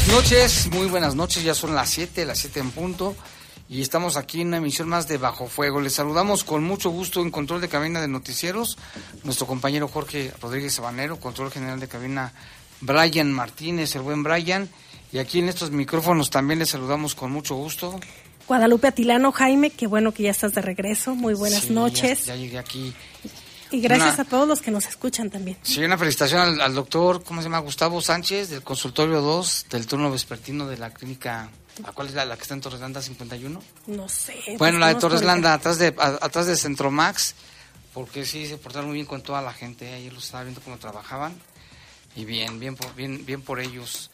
Buenas noches, muy buenas noches, ya son las 7, las 7 en punto y estamos aquí en una emisión más de Bajo Fuego. Les saludamos con mucho gusto en control de cabina de noticieros, nuestro compañero Jorge Rodríguez Sabanero, control general de cabina Brian Martínez, el buen Brian, y aquí en estos micrófonos también les saludamos con mucho gusto. Guadalupe Atilano, Jaime, qué bueno que ya estás de regreso, muy buenas noches. ya llegué aquí y gracias a todos los que nos escuchan también. Sí, una felicitación al, doctor, ¿cómo se llama? Gustavo Sánchez, del consultorio 2, del turno vespertino de la clínica. ¿A cuál es la, que está en Torreslanda 51? No sé. Bueno, la de Torreslanda, atrás de, atrás de Centromax, porque sí se portaron muy bien con toda la gente. Ayer los estaba viendo cómo trabajaban. Y bien, bien por, bien, bien por ellos.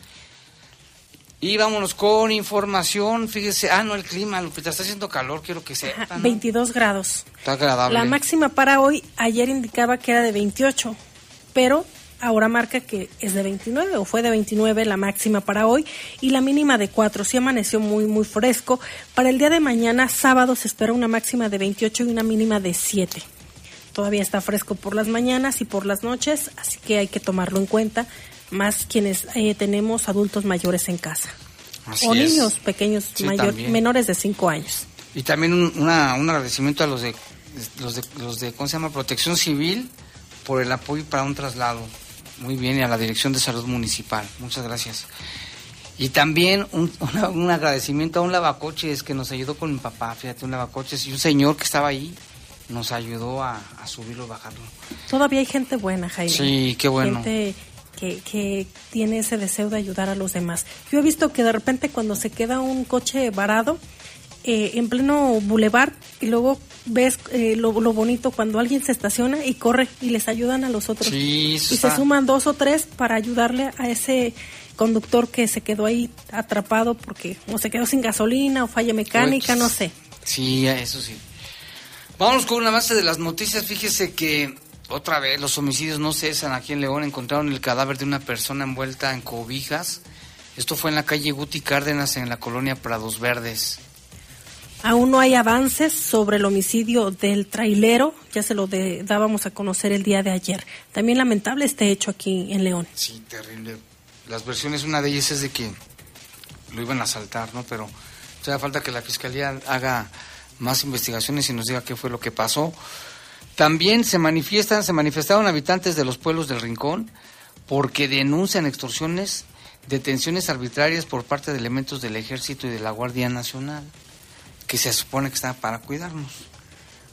Y vámonos con información. Fíjese, ah, no, el clima, Lupita, está haciendo calor, quiero que sea. 22 grados. Está agradable. La máxima para hoy, ayer indicaba que era de 28, pero ahora marca que es de 29 o fue de 29 la máxima para hoy y la mínima de 4. Sí amaneció muy, muy fresco. Para el día de mañana, sábado, se espera una máxima de 28 y una mínima de 7. Todavía está fresco por las mañanas y por las noches, así que hay que tomarlo en cuenta más quienes eh, tenemos adultos mayores en casa. o niños pequeños, menores de 5 años. Y también un, un agradecimiento a los de, los de, los de, ¿cómo se llama? Protección Civil por el apoyo para un traslado. Muy bien, y a la Dirección de Salud Municipal. Muchas gracias. Y también un, un agradecimiento a un lavacoches que nos ayudó con mi papá, fíjate, un lavacoches y un señor que estaba ahí nos ayudó a, subirlo, bajarlo. Todavía hay gente buena, Jaime. Sí, qué bueno. Gente que, tiene ese deseo de ayudar a los demás. Yo he visto que de repente cuando se queda un coche varado eh, en pleno bulevar y luego ves eh, lo, bonito cuando alguien se estaciona y corre y les ayudan a los otros. y se suman dos o tres para ayudarle a ese conductor que se quedó ahí atrapado porque o se quedó sin gasolina o falla mecánica, no sé. Sí, eso sí. Vamos con una base de las noticias. Fíjese que otra vez, los homicidios no cesan. Aquí en León encontraron el cadáver de una persona envuelta en cobijas. Esto fue en la calle Guti Cárdenas, en la colonia Prados Verdes. Aún no hay avances sobre el homicidio del trailero, ya se lo dábamos a conocer el día de ayer. También lamentable este hecho aquí en León. Sí, terrible. Las versiones, una de ellas es de que lo iban a asaltar, ¿no? Pero todavía falta que la fiscalía haga más investigaciones y nos diga qué fue lo que pasó. También se manifiestan, se manifestaron habitantes de los pueblos del Rincón porque denuncian extorsiones, detenciones arbitrarias por parte de elementos del Ejército y de la Guardia Nacional, que se supone que están para cuidarnos.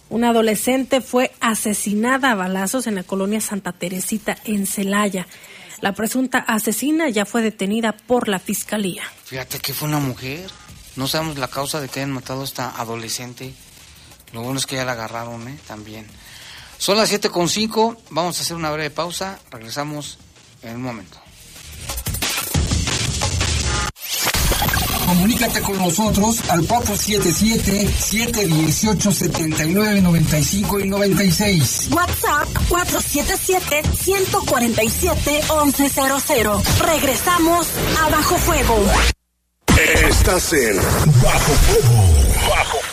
Una adolescente fue asesinada a balazos en la colonia Santa Teresita, en Celaya. La presunta asesina ya fue detenida por la fiscalía. Fíjate que fue una mujer. No sabemos la causa de que hayan matado a esta adolescente. Lo bueno es que ya la agarraron, ¿eh? También. Son las 7.5, vamos a hacer una breve pausa, regresamos en un momento. Comunícate con nosotros al 477-718-7995 y 96. WhatsApp 477-147-1100. Regresamos a Bajo Fuego. Estás en Bajo Fuego. Bajo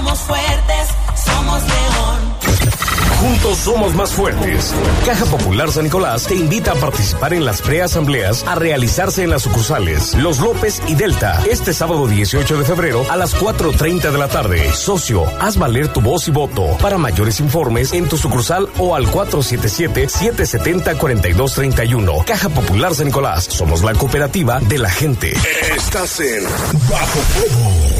somos fuertes, somos León. Juntos somos más fuertes. Caja Popular San Nicolás te invita a participar en las preasambleas a realizarse en las sucursales Los López y Delta este sábado 18 de febrero a las 4.30 de la tarde. Socio, haz valer tu voz y voto. Para mayores informes en tu sucursal o al 477-770-4231. Caja Popular San Nicolás. Somos la cooperativa de la gente. Estás en Bajo Fuego.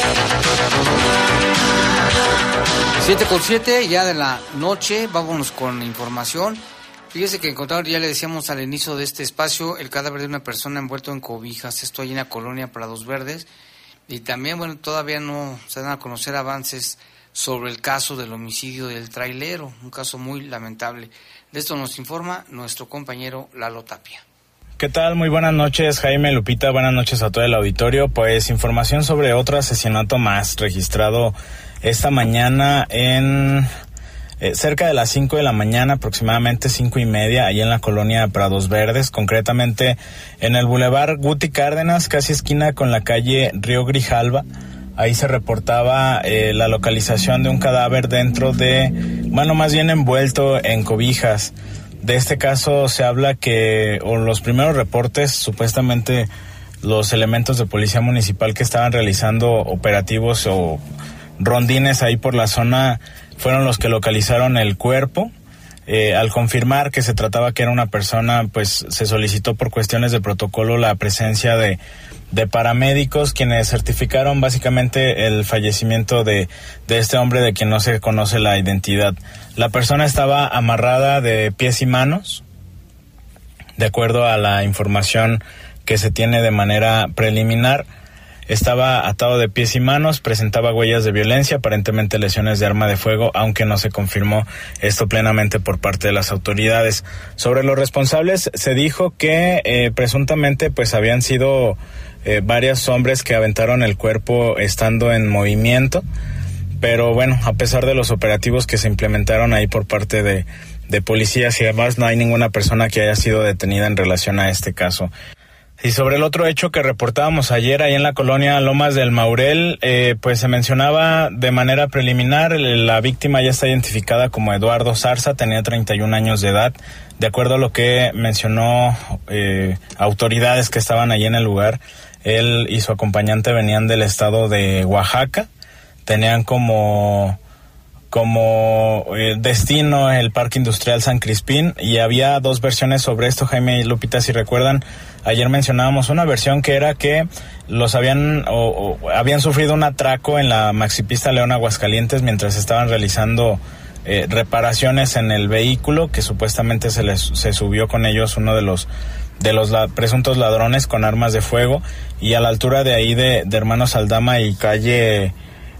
Siete con siete, ya de la noche, vámonos con información. Fíjese que encontraron, ya le decíamos al inicio de este espacio, el cadáver de una persona envuelto en cobijas, esto ahí en la colonia Prados Verdes. Y también, bueno, todavía no se dan a conocer avances sobre el caso del homicidio del trailero, un caso muy lamentable. De esto nos informa nuestro compañero Lalo Tapia. ¿Qué tal? Muy buenas noches, Jaime Lupita. Buenas noches a todo el auditorio. Pues información sobre otro asesinato más registrado esta mañana en eh, cerca de las 5 de la mañana, aproximadamente cinco y media, ahí en la colonia Prados Verdes, concretamente en el Boulevard Guti Cárdenas, casi esquina con la calle Río Grijalva. Ahí se reportaba eh, la localización de un cadáver dentro de, bueno, más bien envuelto en cobijas. De este caso se habla que, o los primeros reportes, supuestamente los elementos de policía municipal que estaban realizando operativos o rondines ahí por la zona fueron los que localizaron el cuerpo. Eh, al confirmar que se trataba que era una persona, pues se solicitó por cuestiones de protocolo la presencia de, de paramédicos quienes certificaron básicamente el fallecimiento de, de este hombre de quien no se conoce la identidad. La persona estaba amarrada de pies y manos, de acuerdo a la información que se tiene de manera preliminar estaba atado de pies y manos, presentaba huellas de violencia, aparentemente lesiones de arma de fuego, aunque no se confirmó esto plenamente por parte de las autoridades. Sobre los responsables se dijo que eh, presuntamente pues habían sido eh, varios hombres que aventaron el cuerpo estando en movimiento, pero bueno, a pesar de los operativos que se implementaron ahí por parte de, de policías y además no hay ninguna persona que haya sido detenida en relación a este caso. Y sobre el otro hecho que reportábamos ayer ahí en la colonia Lomas del Maurel, eh, pues se mencionaba de manera preliminar, la víctima ya está identificada como Eduardo Zarza, tenía 31 años de edad. De acuerdo a lo que mencionó eh, autoridades que estaban allí en el lugar, él y su acompañante venían del estado de Oaxaca, tenían como como eh, destino el Parque Industrial San Crispín y había dos versiones sobre esto, Jaime y Lupita, si recuerdan, ayer mencionábamos una versión que era que los habían o, habían sufrido un atraco en la maxipista León Aguascalientes mientras estaban realizando eh, reparaciones en el vehículo que supuestamente se les se subió con ellos uno de los de los presuntos ladrones con armas de fuego. Y a la altura de ahí de, de Hermanos y calle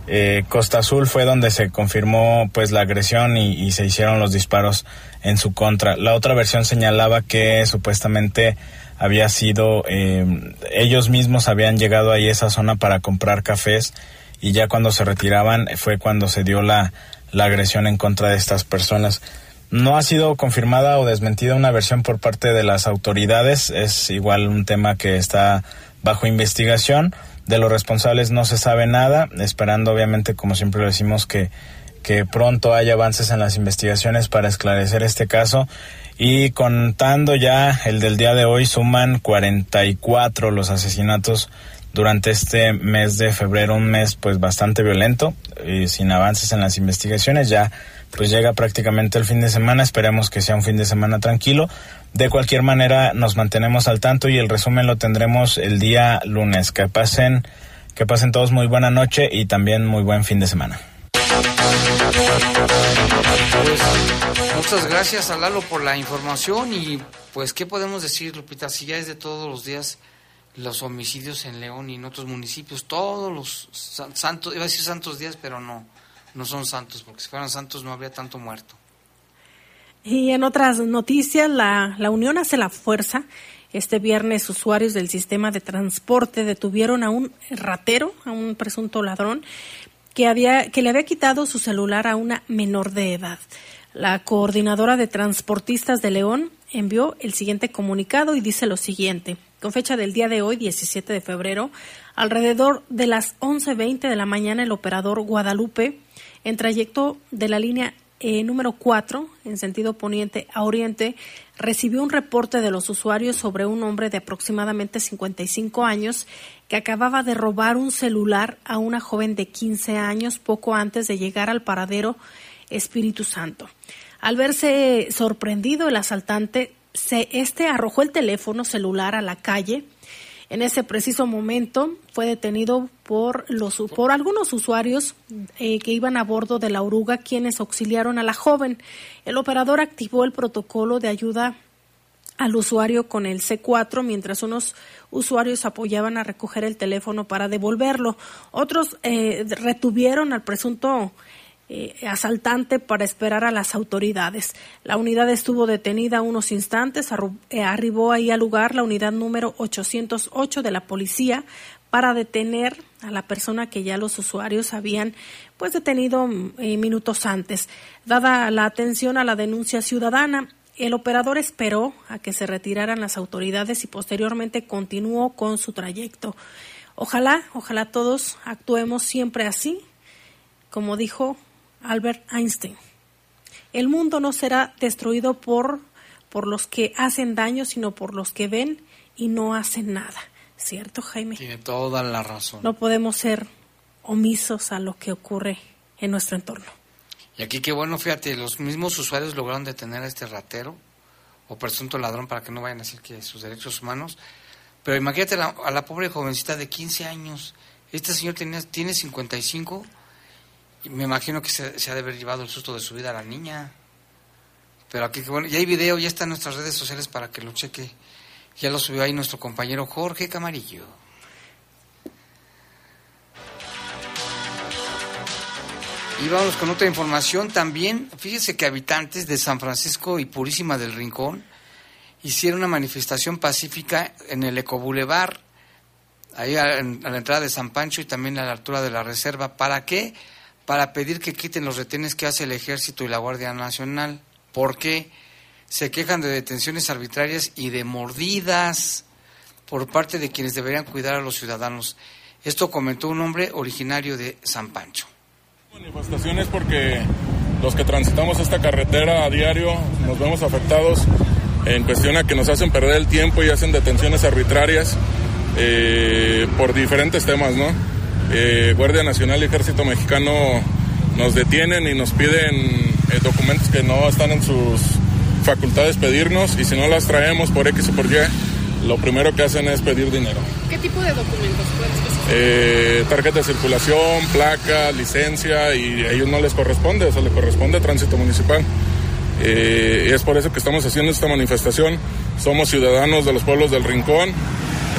eh, Costa Azul fue donde se confirmó pues la agresión y, se hicieron los disparos en su contra. La otra versión señalaba que supuestamente había sido eh, ellos mismos habían llegado ahí a esa zona para comprar cafés y ya cuando se retiraban fue cuando se dio la, la agresión en contra de estas personas. No ha sido confirmada o desmentida una versión por parte de las autoridades, es igual un tema que está bajo investigación. De los responsables no se sabe nada, esperando obviamente, como siempre lo decimos, que, que pronto haya avances en las investigaciones para esclarecer este caso. Y contando ya el del día de hoy, suman 44 los asesinatos durante este mes de febrero, un mes pues bastante violento y sin avances en las investigaciones. Ya pues llega prácticamente el fin de semana, esperemos que sea un fin de semana tranquilo. De cualquier manera nos mantenemos al tanto y el resumen lo tendremos el día lunes. Que pasen, que pasen todos muy buena noche y también muy buen fin de semana. Pues, muchas gracias a Lalo por la información y pues qué podemos decir, Lupita, si ya es de todos los días los homicidios en León y en otros municipios, todos los san- santos, iba a decir santos días, pero no, no son santos, porque si fueran santos no habría tanto muerto. Y en otras noticias, la, la Unión hace la fuerza. Este viernes, usuarios del sistema de transporte detuvieron a un ratero, a un presunto ladrón, que, había, que le había quitado su celular a una menor de edad. La coordinadora de transportistas de León envió el siguiente comunicado y dice lo siguiente. Con fecha del día de hoy, 17 de febrero, alrededor de las 11.20 de la mañana, el operador Guadalupe, en trayecto de la línea eh, número 4, en sentido poniente a oriente, recibió un reporte de los usuarios sobre un hombre de aproximadamente 55 años que acababa de robar un celular a una joven de 15 años poco antes de llegar al paradero Espíritu Santo. Al verse sorprendido, el asaltante, se, este arrojó el teléfono celular a la calle. En ese preciso momento fue detenido por, los, por algunos usuarios eh, que iban a bordo de la oruga, quienes auxiliaron a la joven. El operador activó el protocolo de ayuda al usuario con el C4 mientras unos usuarios apoyaban a recoger el teléfono para devolverlo. Otros eh, retuvieron al presunto eh, asaltante para esperar a las autoridades. La unidad estuvo detenida unos instantes, eh, arribó ahí al lugar la unidad número 808 de la policía para detener a la persona que ya los usuarios habían pues detenido mm, eh, minutos antes. Dada la atención a la denuncia ciudadana, el operador esperó a que se retiraran las autoridades y posteriormente continuó con su trayecto. Ojalá, ojalá todos actuemos siempre así, como dijo Albert Einstein. El mundo no será destruido por, por los que hacen daño, sino por los que ven y no hacen nada. ¿Cierto, Jaime? Tiene toda la razón. No podemos ser omisos a lo que ocurre en nuestro entorno. Y aquí qué bueno, fíjate, los mismos usuarios lograron detener a este ratero o presunto ladrón para que no vayan a decir que sus derechos humanos. Pero imagínate la- a la pobre jovencita de 15 años. Este señor tenía, tiene 55 y me imagino que se, ha de haber llevado el susto de su vida a la niña. Pero aquí bueno, ya hay video, ya está en nuestras redes sociales para que lo cheque. Ya lo subió ahí nuestro compañero Jorge Camarillo. Y vamos con otra información también. Fíjese que habitantes de San Francisco y Purísima del Rincón hicieron una manifestación pacífica en el Ecobulevar, ahí a la entrada de San Pancho y también a la altura de la reserva. ¿Para qué? Para pedir que quiten los retenes que hace el Ejército y la Guardia Nacional. ¿Por qué? Se quejan de detenciones arbitrarias y de mordidas por parte de quienes deberían cuidar a los ciudadanos. Esto comentó un hombre originario de San Pancho. manifestaciones porque los que transitamos esta carretera a diario nos vemos afectados en cuestión a que nos hacen perder el tiempo y hacen detenciones arbitrarias eh, por diferentes temas, ¿no? Eh, Guardia Nacional y Ejército Mexicano nos detienen y nos piden eh, documentos que no están en sus facultades pedirnos y si no las traemos por X o por Y, lo primero que hacen es pedir dinero. ¿Qué tipo de documentos puedes eh, tarjeta de circulación, placa, licencia y a ellos no les corresponde, eso le corresponde a tránsito municipal. Eh, es por eso que estamos haciendo esta manifestación. Somos ciudadanos de los pueblos del Rincón,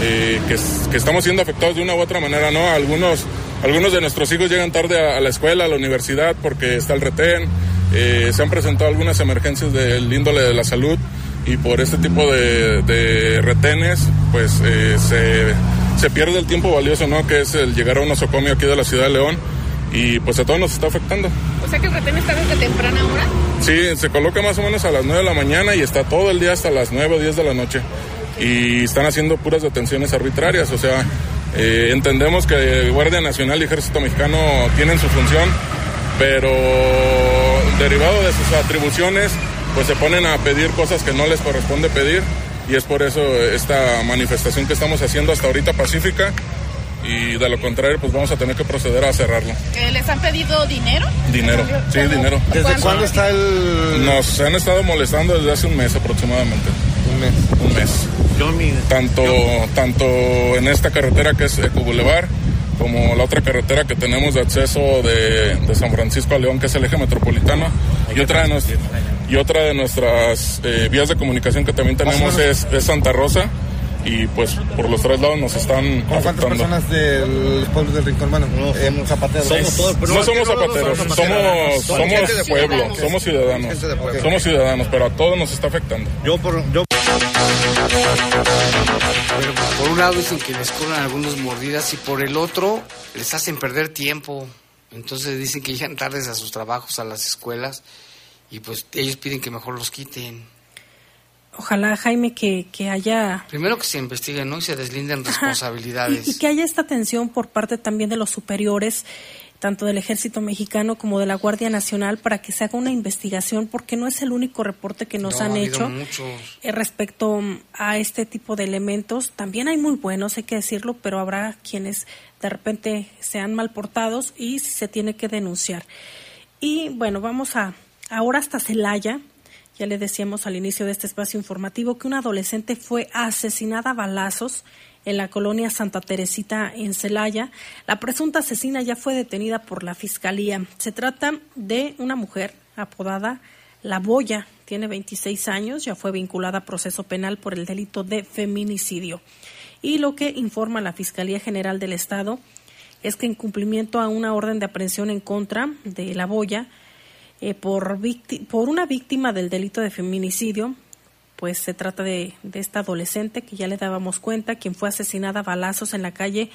eh, que, que estamos siendo afectados de una u otra manera, ¿no? Algunos, algunos de nuestros hijos llegan tarde a, a la escuela, a la universidad, porque está el retén. Eh, se han presentado algunas emergencias del índole de la salud y por este tipo de, de retenes, pues eh, se, se pierde el tiempo valioso, ¿no? Que es el llegar a un nosocomio aquí de la ciudad de León y pues a todos nos está afectando. O sea que el retén está desde temprana hora. Sí, se coloca más o menos a las 9 de la mañana y está todo el día hasta las 9 o 10 de la noche. Y están haciendo puras detenciones arbitrarias. O sea, eh, entendemos que Guardia Nacional y Ejército Mexicano tienen su función, pero derivado de sus atribuciones, pues se ponen a pedir cosas que no les corresponde pedir. Y es por eso esta manifestación que estamos haciendo hasta ahorita pacífica y de lo contrario pues vamos a tener que proceder a cerrarlo. Eh, ¿Les han pedido dinero? Dinero, sí, dinero. ¿Desde cuándo está el...? Nos han estado molestando desde hace un mes aproximadamente. Un mes. Tanto, tanto en esta carretera que es Eco Boulevard, como la otra carretera que tenemos de acceso de, de San Francisco a León, que es el eje metropolitano, y otra de, nos- y otra de nuestras eh, vías de comunicación que también tenemos es, es Santa Rosa, y pues por los tres lados nos están ¿Con cuántas afectando. personas del pueblo del Rincón, hermano? Eh, zapateros. no somos zapateros, somos, somos pueblo, somos ciudadanos, somos ciudadanos, pero a todos nos está afectando. Yo por, yo Pero por un lado dicen que les cobran algunos mordidas y por el otro les hacen perder tiempo. Entonces dicen que llegan tardes a sus trabajos, a las escuelas y pues ellos piden que mejor los quiten. Ojalá, Jaime, que, que haya Primero que se investiguen, ¿no? Y se deslinden responsabilidades. Y, y que haya esta atención por parte también de los superiores, tanto del Ejército Mexicano como de la Guardia Nacional, para que se haga una investigación, porque no es el único reporte que nos No, han ha hecho muchos. eh, respecto a este tipo de elementos. También hay muy buenos, hay que decirlo, pero habrá quienes de repente sean mal portados y se tiene que denunciar. Y bueno, vamos a ahora hasta Celaya. Ya le decíamos al inicio de este espacio informativo que una adolescente fue asesinada a balazos en la colonia Santa Teresita en Celaya. La presunta asesina ya fue detenida por la fiscalía. Se trata de una mujer apodada La Boya, tiene 26 años, ya fue vinculada a proceso penal por el delito de feminicidio. Y lo que informa la Fiscalía General del Estado es que en cumplimiento a una orden de aprehensión en contra de La Boya, eh, por, por una víctima del delito de feminicidio, pues se trata de, de esta adolescente que ya le dábamos cuenta, quien fue asesinada a balazos en la calle,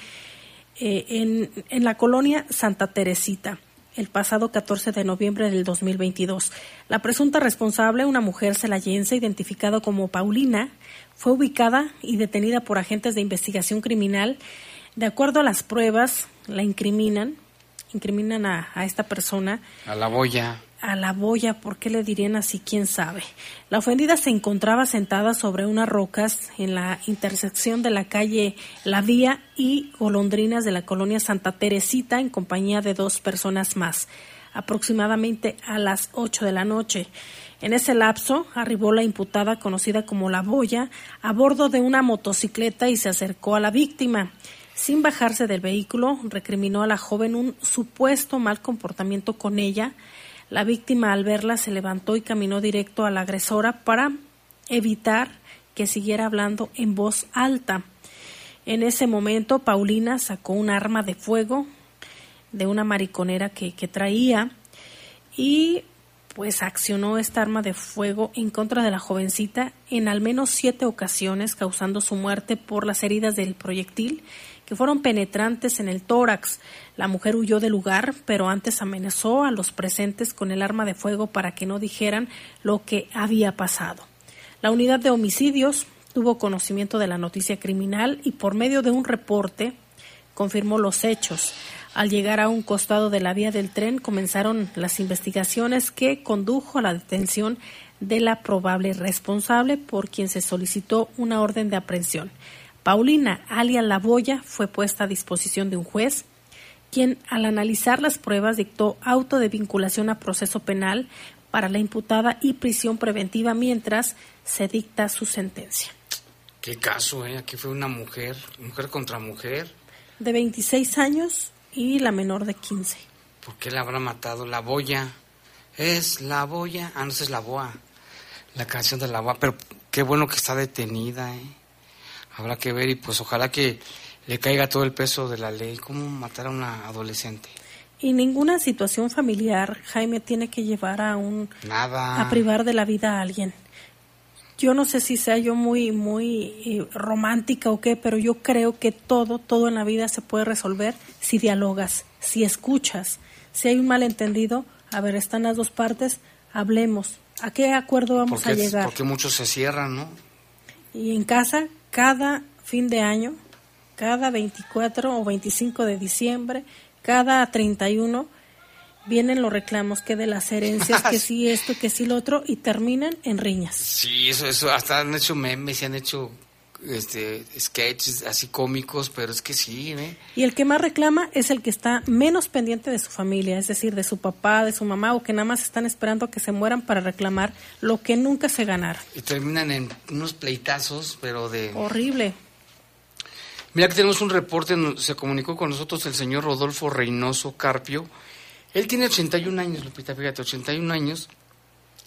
eh, en, en la colonia Santa Teresita el pasado 14 de noviembre del 2022. La presunta responsable, una mujer celayense identificada como Paulina, fue ubicada y detenida por agentes de investigación criminal. De acuerdo a las pruebas, la incriminan, incriminan a, a esta persona A la boya. A la boya, ¿por qué le dirían así? ¿Quién sabe? La ofendida se encontraba sentada sobre unas rocas en la intersección de la calle La Vía y Golondrinas de la colonia Santa Teresita en compañía de dos personas más, aproximadamente a las 8 de la noche. En ese lapso arribó la imputada conocida como La Boya a bordo de una motocicleta y se acercó a la víctima. Sin bajarse del vehículo, recriminó a la joven un supuesto mal comportamiento con ella. La víctima al verla se levantó y caminó directo a la agresora para evitar que siguiera hablando en voz alta. En ese momento, Paulina sacó un arma de fuego de una mariconera que, traía y pues accionó esta arma de fuego en contra de la jovencita en al menos siete ocasiones, causando su muerte por las heridas del proyectil que fueron penetrantes en el tórax. La mujer huyó del lugar, pero antes amenazó a los presentes con el arma de fuego para que no dijeran lo que había pasado. La unidad de homicidios tuvo conocimiento de la noticia criminal y por medio de un reporte confirmó los hechos. Al llegar a un costado de la vía del tren comenzaron las investigaciones que condujo a la detención de la probable responsable por quien se solicitó una orden de aprehensión. Paulina, alias La Boya, fue puesta a disposición de un juez, quien al analizar las pruebas dictó auto de vinculación a proceso penal para la imputada y prisión preventiva mientras se dicta su sentencia. Qué caso, ¿eh? Aquí fue una mujer, mujer contra mujer. De 26 años y la menor de 15. ¿Por qué la habrá matado? La boya. Es la boya. Ah, no, es la boa. La canción de la boa. Pero qué bueno que está detenida, ¿eh? Habrá que ver y pues ojalá que le caiga todo el peso de la ley. ¿Cómo matar a una adolescente? Y ninguna situación familiar, Jaime, tiene que llevar a un Nada. a privar de la vida a alguien. Yo no sé si sea yo muy muy eh, romántica o qué, pero yo creo que todo todo en la vida se puede resolver si dialogas, si escuchas. Si hay un malentendido, a ver, están las dos partes, hablemos. ¿A qué acuerdo vamos Porque, a llegar? porque muchos se cierran, ¿no? Y en casa, cada fin de año, cada 24 o 25 de diciembre, cada 31, vienen los reclamos que de las herencias, que sí esto, que sí lo otro, y terminan en riñas. Sí, eso, eso. Hasta han hecho memes y han hecho este, sketches así cómicos, pero es que sí, ¿eh? Y el que más reclama es el que está menos pendiente de su familia, es decir, de su papá, de su mamá, o que nada más están esperando a que se mueran para reclamar lo que nunca se ganaron. Y terminan en unos pleitazos, pero de... Horrible. Mira que tenemos un reporte, se comunicó con nosotros el señor Rodolfo Reynoso Carpio. Él tiene 81 años, Lupita, fíjate, 81 años.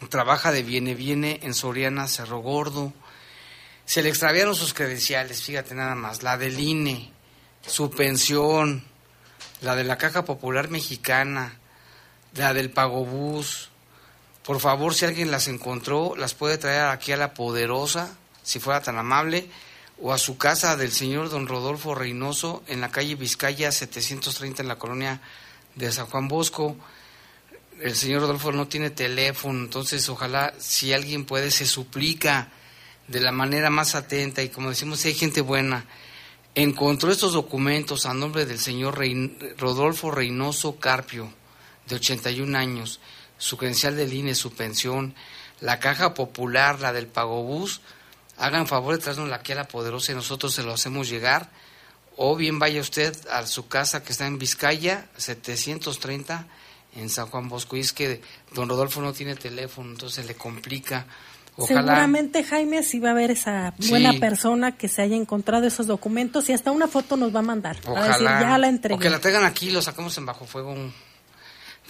Trabaja de viene, viene en Soriana, Cerro Gordo. Se le extraviaron sus credenciales, fíjate nada más. La del INE, su pensión, la de la Caja Popular Mexicana, la del Pagobús. Por favor, si alguien las encontró, las puede traer aquí a la Poderosa, si fuera tan amable, o a su casa del señor don Rodolfo Reynoso en la calle Vizcaya 730 en la colonia de San Juan Bosco. El señor Rodolfo no tiene teléfono, entonces ojalá si alguien puede se suplica de la manera más atenta y como decimos, hay gente buena, encontró estos documentos a nombre del señor Rodolfo Reynoso Carpio, de 81 años, su credencial del INE, su pensión, la caja popular, la del Pagobús, hagan favor de traernos aquí a la poderosa y nosotros se lo hacemos llegar, o bien vaya usted a su casa que está en Vizcaya, 730, en San Juan Bosco. Y es que don Rodolfo no tiene teléfono, entonces le complica. Ojalá. Seguramente Jaime sí va a ver esa buena Sí. persona que se haya encontrado esos documentos y hasta una foto nos va a mandar. A decir, ya la O entregué. que la traigan aquí lo sacamos en bajo fuego.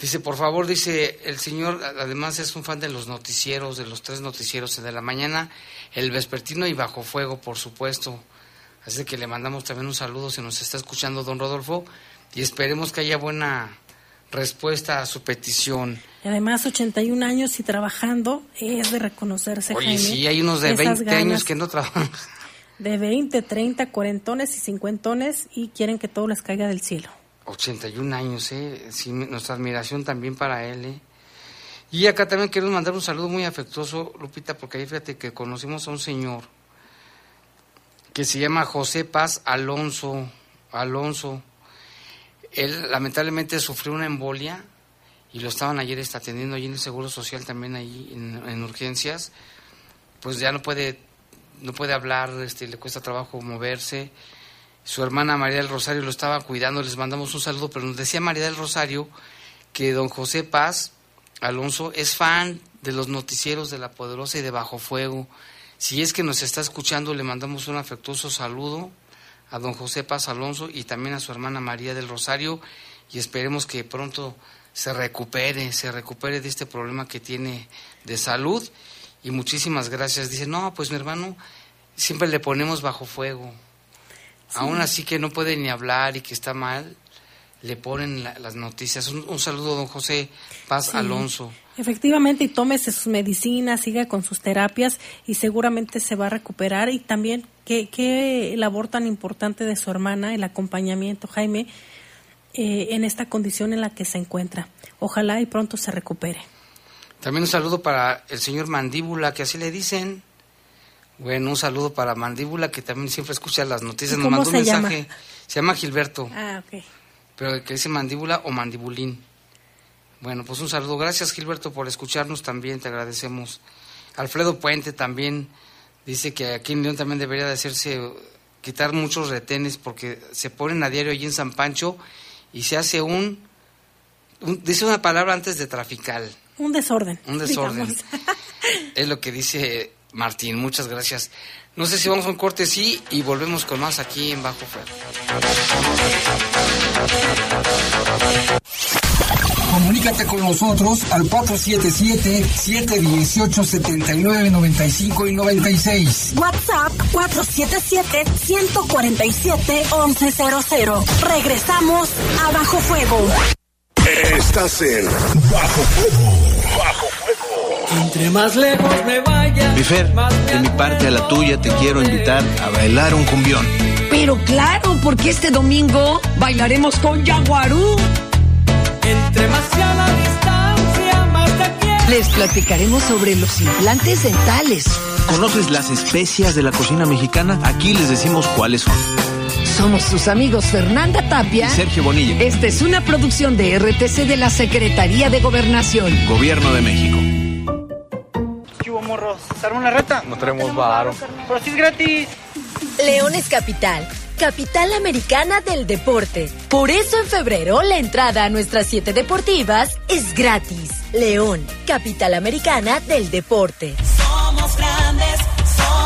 Dice, por favor, dice el señor, además es un fan de los noticieros, de los tres noticieros, el de la mañana, el vespertino y bajo fuego, por supuesto. Así que le mandamos también un saludo si nos está escuchando don Rodolfo y esperemos que haya buena respuesta a su petición. Y además 81 años y trabajando es de reconocerse, Oye, Jaime. sí, hay unos de esas 20 años que no trabajan. De 20, 30, cuarentones y cincuentones y quieren que todo les caiga del cielo. 81 años, ¿eh? Sí, nuestra admiración también para él, ¿eh? Y acá también queremos mandar un saludo muy afectuoso, Lupita, porque ahí fíjate que conocimos a un señor que se llama José Paz Alonso. Alonso. Él lamentablemente sufrió una embolia y lo estaban ayer está atendiendo allí en el Seguro Social también ahí en, en urgencias. Pues ya no puede, no puede hablar, este, le cuesta trabajo moverse su hermana María del Rosario lo estaba cuidando, les mandamos un saludo, pero nos decía María del Rosario que don José Paz Alonso es fan de los noticieros de La Poderosa y de Bajo Fuego. Si es que nos está escuchando, le mandamos un afectuoso saludo a don José Paz Alonso y también a su hermana María del Rosario y esperemos que pronto se recupere, se recupere de este problema que tiene de salud y muchísimas gracias. Dice, no, pues mi hermano, siempre le ponemos bajo fuego. Aún así que no puede ni hablar y que está mal, le ponen la- las noticias. Un, un saludo, don José Paz Sí. Alonso. Efectivamente, y tómese sus medicinas, siga con sus terapias y seguramente se va a recuperar. Y también, qué, qué labor tan importante de su hermana, el acompañamiento, Jaime, eh, en esta condición en la que se encuentra. Ojalá y pronto se recupere. También un saludo para el señor Mandíbula, que así le dicen. Bueno, un saludo para Mandíbula, que también siempre escucha las noticias. ¿Y Nos mandó un llama? Se llama Gilberto, Ah, ok. pero que dice Mandíbula o Mandibulín. Bueno, pues un saludo. Gracias, Gilberto, por escucharnos también. Te agradecemos. Alfredo Puente también dice que aquí en León también debería de hacerse, quitar muchos retenes porque se ponen a diario allí en San Pancho y se hace un, un- dice una palabra antes de trafical. Un desorden. Un desorden. digamos. Es lo que dice Martín. Muchas gracias. No sé si vamos a un corte, sí, y volvemos con más aquí en Bajo Fuego. Comunícate con nosotros al 477-718-7995 y 96. WhatsApp 477-147-1100. Regresamos a Bajo Fuego. Estás en Bajo Fuego. Bajo Entre más lejos me vaya. Bifer, de mi parte a la tuya te quiero invitar a bailar un cumbión. Pero claro, porque este domingo bailaremos con Yaguarú. Les platicaremos sobre los implantes dentales. ¿Conoces las especias de la cocina mexicana? Aquí les decimos cuáles son. Somos sus amigos Fernanda Tapia. Y Sergio Bonilla. Esta es una producción de RTC de la Secretaría de Gobernación. Gobierno de México. ¿Qué hubo, morros? ¿Se arma una reta? No tenemos varo. Pero si es gratis. León es capital, capital americana del deporte. Por eso en febrero la entrada a nuestras siete deportivas es gratis. León, capital americana del deporte. Somos grandes,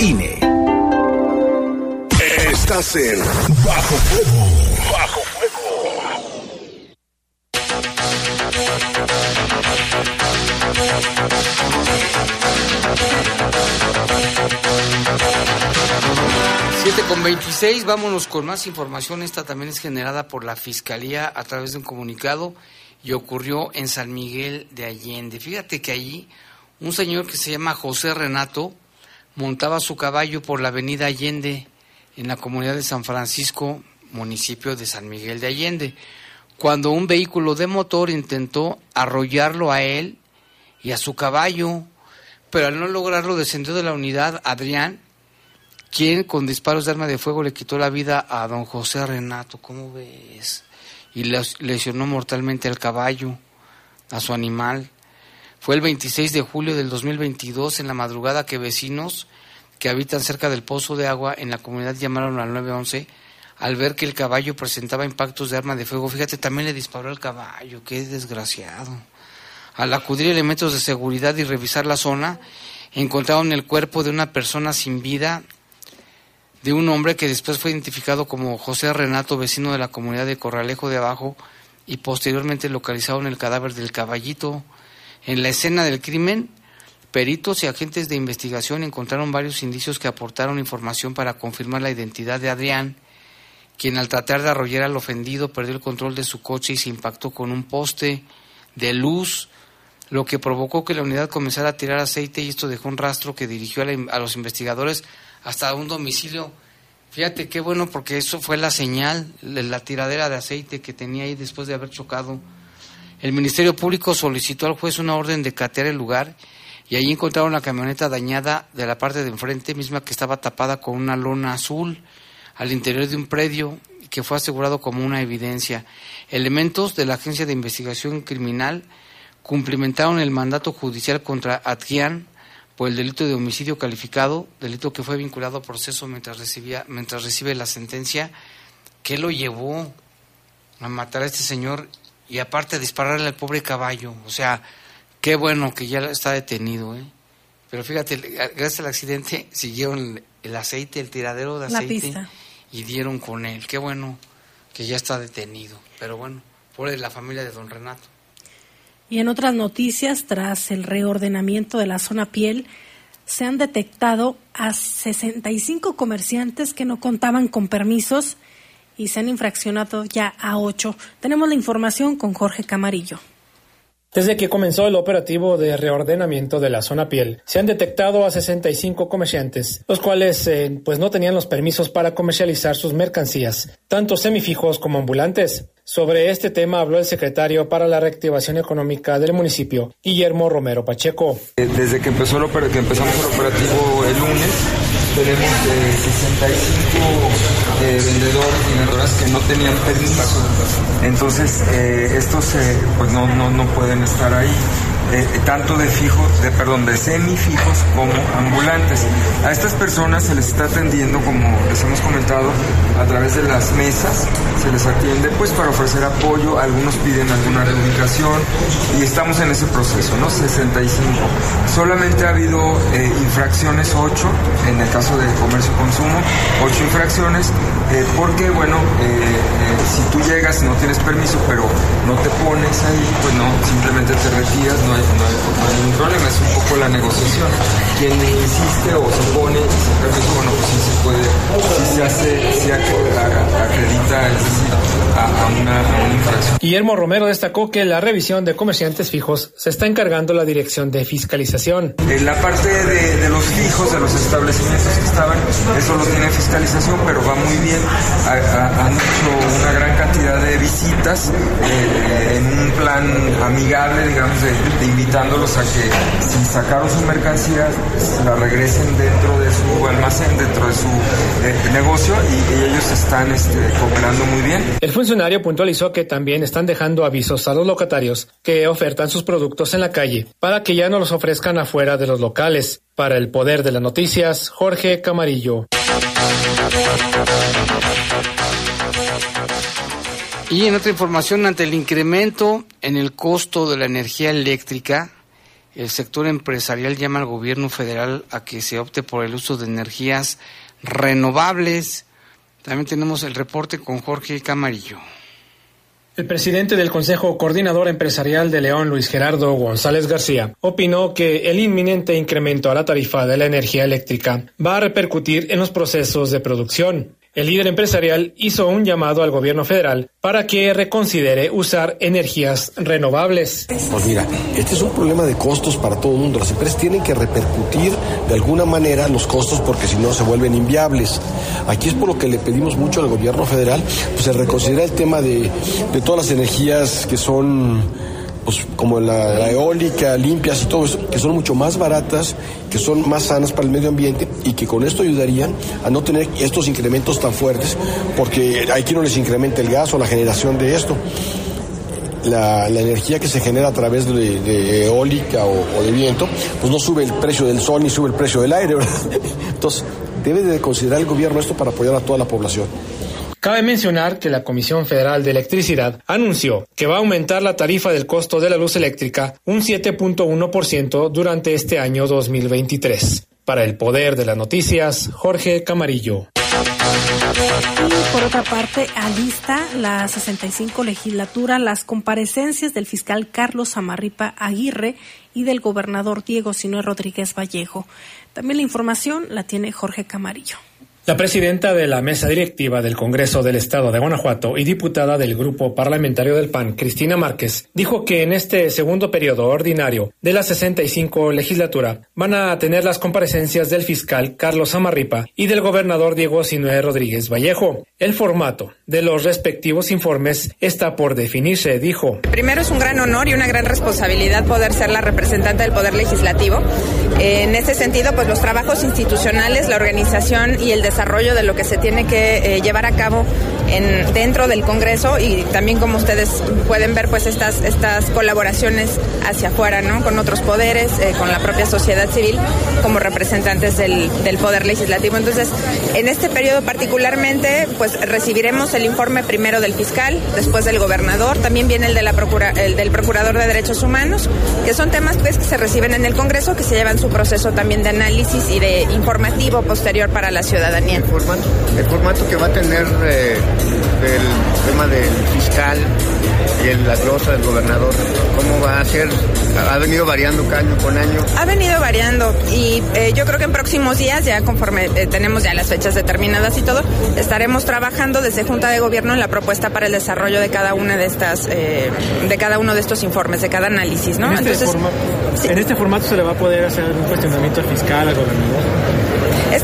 INE. Estás en Bajo Fuego. Bajo Siete con 26, vámonos con más información. Esta también es generada por la Fiscalía a través de un comunicado y ocurrió en San Miguel de Allende. Fíjate que allí un señor que se llama José Renato montaba su caballo por la avenida Allende en la comunidad de San Francisco, municipio de San Miguel de Allende, cuando un vehículo de motor intentó arrollarlo a él y a su caballo, pero al no lograrlo descendió de la unidad Adrián, quien con disparos de arma de fuego le quitó la vida a don José Renato, ¿cómo ves? Y les- lesionó mortalmente al caballo, a su animal. Fue el 26 de julio del 2022, en la madrugada, que vecinos que habitan cerca del pozo de agua en la comunidad llamaron al 911 al ver que el caballo presentaba impactos de arma de fuego. Fíjate, también le disparó al caballo, qué desgraciado. Al acudir elementos de seguridad y revisar la zona, encontraron el cuerpo de una persona sin vida, de un hombre que después fue identificado como José Renato, vecino de la comunidad de Corralejo de Abajo, y posteriormente localizaron el cadáver del caballito. En la escena del crimen, peritos y agentes de investigación encontraron varios indicios que aportaron información para confirmar la identidad de Adrián, quien al tratar de arrollar al ofendido perdió el control de su coche y se impactó con un poste de luz, lo que provocó que la unidad comenzara a tirar aceite y esto dejó un rastro que dirigió a, los investigadores hasta un domicilio. Fíjate qué bueno porque eso fue la señal, la tiradera de aceite que tenía ahí después de haber chocado. El Ministerio Público solicitó al juez una orden de catear el lugar y allí encontraron la camioneta dañada de la parte de enfrente, misma que estaba tapada con una lona azul al interior de un predio que fue asegurado como una evidencia. Elementos de la Agencia de Investigación Criminal cumplimentaron el mandato judicial contra Adrián por el delito de homicidio calificado, delito que fue vinculado a proceso mientras recibía mientras recibe la sentencia que lo llevó a matar a este señor y aparte a dispararle al pobre caballo. O sea, qué bueno que ya está detenido, ¿eh? Pero fíjate, gracias al accidente siguieron el, aceite, el tiradero de La aceite pista. y dieron con él. Qué bueno que ya está detenido. Pero bueno, de la familia de don Renato. Y en otras noticias, tras el reordenamiento de la zona piel, se han detectado a 65 comerciantes que no contaban con permisos y se han infraccionado ya a 8. Tenemos la información con Jorge Camarillo. Desde que comenzó el operativo de reordenamiento de la zona piel, se han detectado a 65 comerciantes, los cuales eh, pues no tenían los permisos para comercializar sus mercancías, tanto semifijos como ambulantes. Sobre este tema habló el secretario para la reactivación económica del municipio, Guillermo Romero Pacheco. Eh, Desde que, empezó que empezamos el operativo el lunes, tenemos eh, 65 eh, vendedores y vendedoras que no tenían permiso. Entonces, eh, estos eh, pues no, no, no pueden estar ahí. Eh, tanto de fijos, de perdón, de semifijos como ambulantes. A estas personas se les está atendiendo, como les hemos comentado, a través de las mesas, se les atiende pues para ofrecer apoyo, algunos piden alguna reubicación y estamos en ese proceso, ¿no? 65. Solamente ha habido eh, infracciones 8, en el caso de comercio consumo, 8 infracciones, eh, porque bueno, eh, si tú llegas y no tienes permiso, pero no te pones ahí, pues no, simplemente te retiras, no hay, no hay, no hay ningún problema, es un poco la negociación. Quien insiste o se pone sin permiso, bueno, pues sí se puede, sí se hace, sí ac- a- acredita, es decir, a, a a una, a una infracción. Guillermo Romero destacó que la revisión de comerciantes fijos se está encargando la Dirección de Fiscalización. En la parte de, de los fijos, de los establecimientos que estaban, eso lo tiene fiscalización, pero va muy bien. Ha- ha- han hecho una gran cantidad de visitas eh, en un plan amigable, digamos, de, de invitándolos a que si sacaron su mercancía, la regresen dentro de su almacén, dentro de su eh, negocio y, y ellos están este, cooperando muy bien. El funcionario puntualizó que también están dejando avisos a los locatarios que ofertan sus productos en la calle para que ya no los ofrezcan afuera de los locales. Para el poder de las noticias, Jorge Camarillo. Y en otra información, ante el incremento en el costo de la energía eléctrica, el sector empresarial llama al gobierno federal a que se opte por el uso de energías renovables. También tenemos el reporte con Jorge Camarillo. El presidente del Consejo Coordinador Empresarial de León, Luis Gerardo González García, opinó que el inminente incremento a la tarifa de la energía eléctrica va a repercutir en los procesos de producción. El líder empresarial hizo un llamado al gobierno federal para que reconsidere usar energías renovables. Pues mira, este es un problema de costos para todo el mundo. Las empresas tienen que repercutir de alguna manera los costos porque si no se vuelven inviables. Aquí es por lo que le pedimos mucho al gobierno federal, pues se reconsidera el tema de, de todas las energías que son pues como la, eólica, limpias y todo eso, que son mucho más baratas, que son más sanas para el medio ambiente y que con esto ayudarían a no tener estos incrementos tan fuertes, porque hay quien no les incrementa el gas o la generación de esto. La, energía que se genera a través de, eólica o, de viento, pues no sube el precio del sol ni sube el precio del aire. Entonces, debe de considerar el gobierno esto para apoyar a toda la población. Cabe mencionar que la Comisión Federal de Electricidad anunció que va a aumentar la tarifa del costo de la luz eléctrica un 7.1% durante este año 2023. Para el Poder de las Noticias, Jorge Camarillo. Y por otra parte, alista la 65 legislatura las comparecencias del fiscal Carlos Amarripa Aguirre y del gobernador Diego Sinue Rodríguez Vallejo. También la información la tiene Jorge Camarillo. La presidenta de la mesa directiva del Congreso del Estado de Guanajuato y diputada del Grupo Parlamentario del PAN, Cristina Márquez, dijo que en este segundo periodo ordinario de la 65 legislatura van a tener las comparecencias del fiscal Carlos Amarripa y del gobernador Diego Sinue Rodríguez Vallejo. El formato de los respectivos informes está por definirse, dijo. Primero es un gran honor y una gran responsabilidad poder ser la representante del Poder Legislativo. En ese sentido, pues los trabajos institucionales, la organización y el desarrollo de lo que se tiene que eh, llevar a cabo en, dentro del Congreso y también como ustedes pueden ver, pues estas, estas colaboraciones hacia afuera, ¿no? Con otros poderes, eh, con la propia sociedad civil, como representantes del, del Poder Legislativo. Entonces, en este periodo particularmente, pues recibiremos el informe primero del fiscal, después del gobernador, también viene el, de la procura, el del Procurador de Derechos Humanos, que son temas pues, que se reciben en el Congreso, que se llevan su proceso también de análisis y de informativo posterior para la ciudadanía. El formato, el formato que va a tener eh, el tema del fiscal y el, la glosa del gobernador, ¿cómo va a ser? Ha venido variando año con año. Ha venido variando y eh, yo creo que en próximos días, ya conforme eh, tenemos ya las fechas determinadas y todo, estaremos trabajando desde Junta de Gobierno en la propuesta para el desarrollo de cada una de estas, eh, de cada uno de estos informes, de cada análisis, ¿no? En este, Entonces, forma- en este formato se le va a poder hacer un cuestionamiento al fiscal, al gobernador.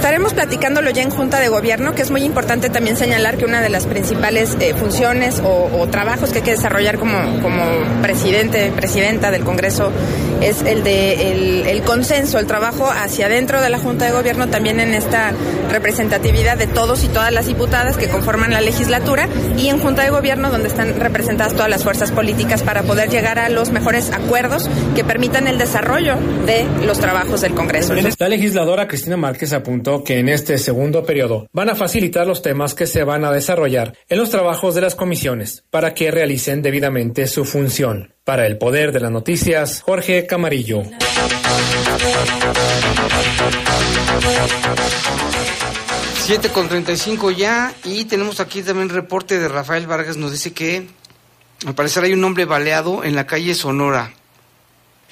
Estaremos platicándolo ya en Junta de Gobierno, que es muy importante también señalar que una de las principales eh, funciones o, o trabajos que hay que desarrollar como, como presidente, presidenta del Congreso es el de el, el consenso, el trabajo hacia adentro de la Junta de Gobierno, también en esta representatividad de todos y todas las diputadas que conforman la legislatura y en Junta de Gobierno donde están representadas todas las fuerzas políticas para poder llegar a los mejores acuerdos que permitan el desarrollo de los trabajos del Congreso. La legisladora Cristina Márquez apuntó que en este segundo periodo van a facilitar los temas que se van a desarrollar en los trabajos de las comisiones para que realicen debidamente su función. Para el Poder de las Noticias, Jorge Camarillo. Siete con 35 ya y tenemos aquí también reporte de Rafael Vargas, nos dice que al parecer hay un hombre baleado en la calle Sonora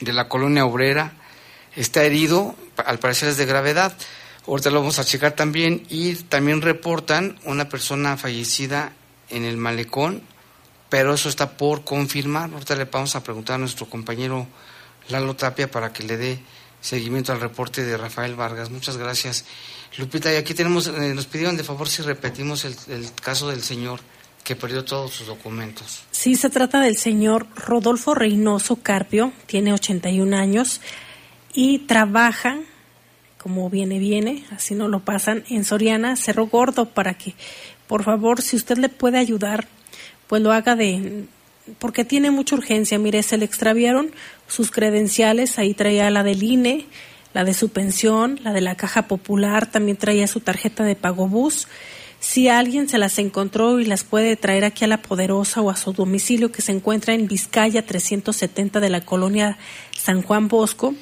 de la colonia obrera, está herido, al parecer es de gravedad, ahorita lo vamos a checar también y también reportan una persona fallecida en el malecón pero eso está por confirmar. Ahorita le vamos a preguntar a nuestro compañero Lalo Tapia para que le dé seguimiento al reporte de Rafael Vargas. Muchas gracias. Lupita, y aquí tenemos, eh, nos pidieron de favor si repetimos el, el caso del señor que perdió todos sus documentos. Sí, se trata del señor Rodolfo Reynoso Carpio, tiene 81 años y trabaja, como viene, viene, así no lo pasan, en Soriana, Cerro Gordo, para que, por favor, si usted le puede ayudar, pues lo haga de, porque tiene mucha urgencia. Mire, se le extraviaron sus credenciales, ahí traía la del INE, la de su pensión, la de la Caja Popular, también traía su tarjeta de pago bus. Si alguien se las encontró y las puede traer aquí a la Poderosa o a su domicilio que se encuentra en Vizcaya 370 de la colonia San Juan Bosco,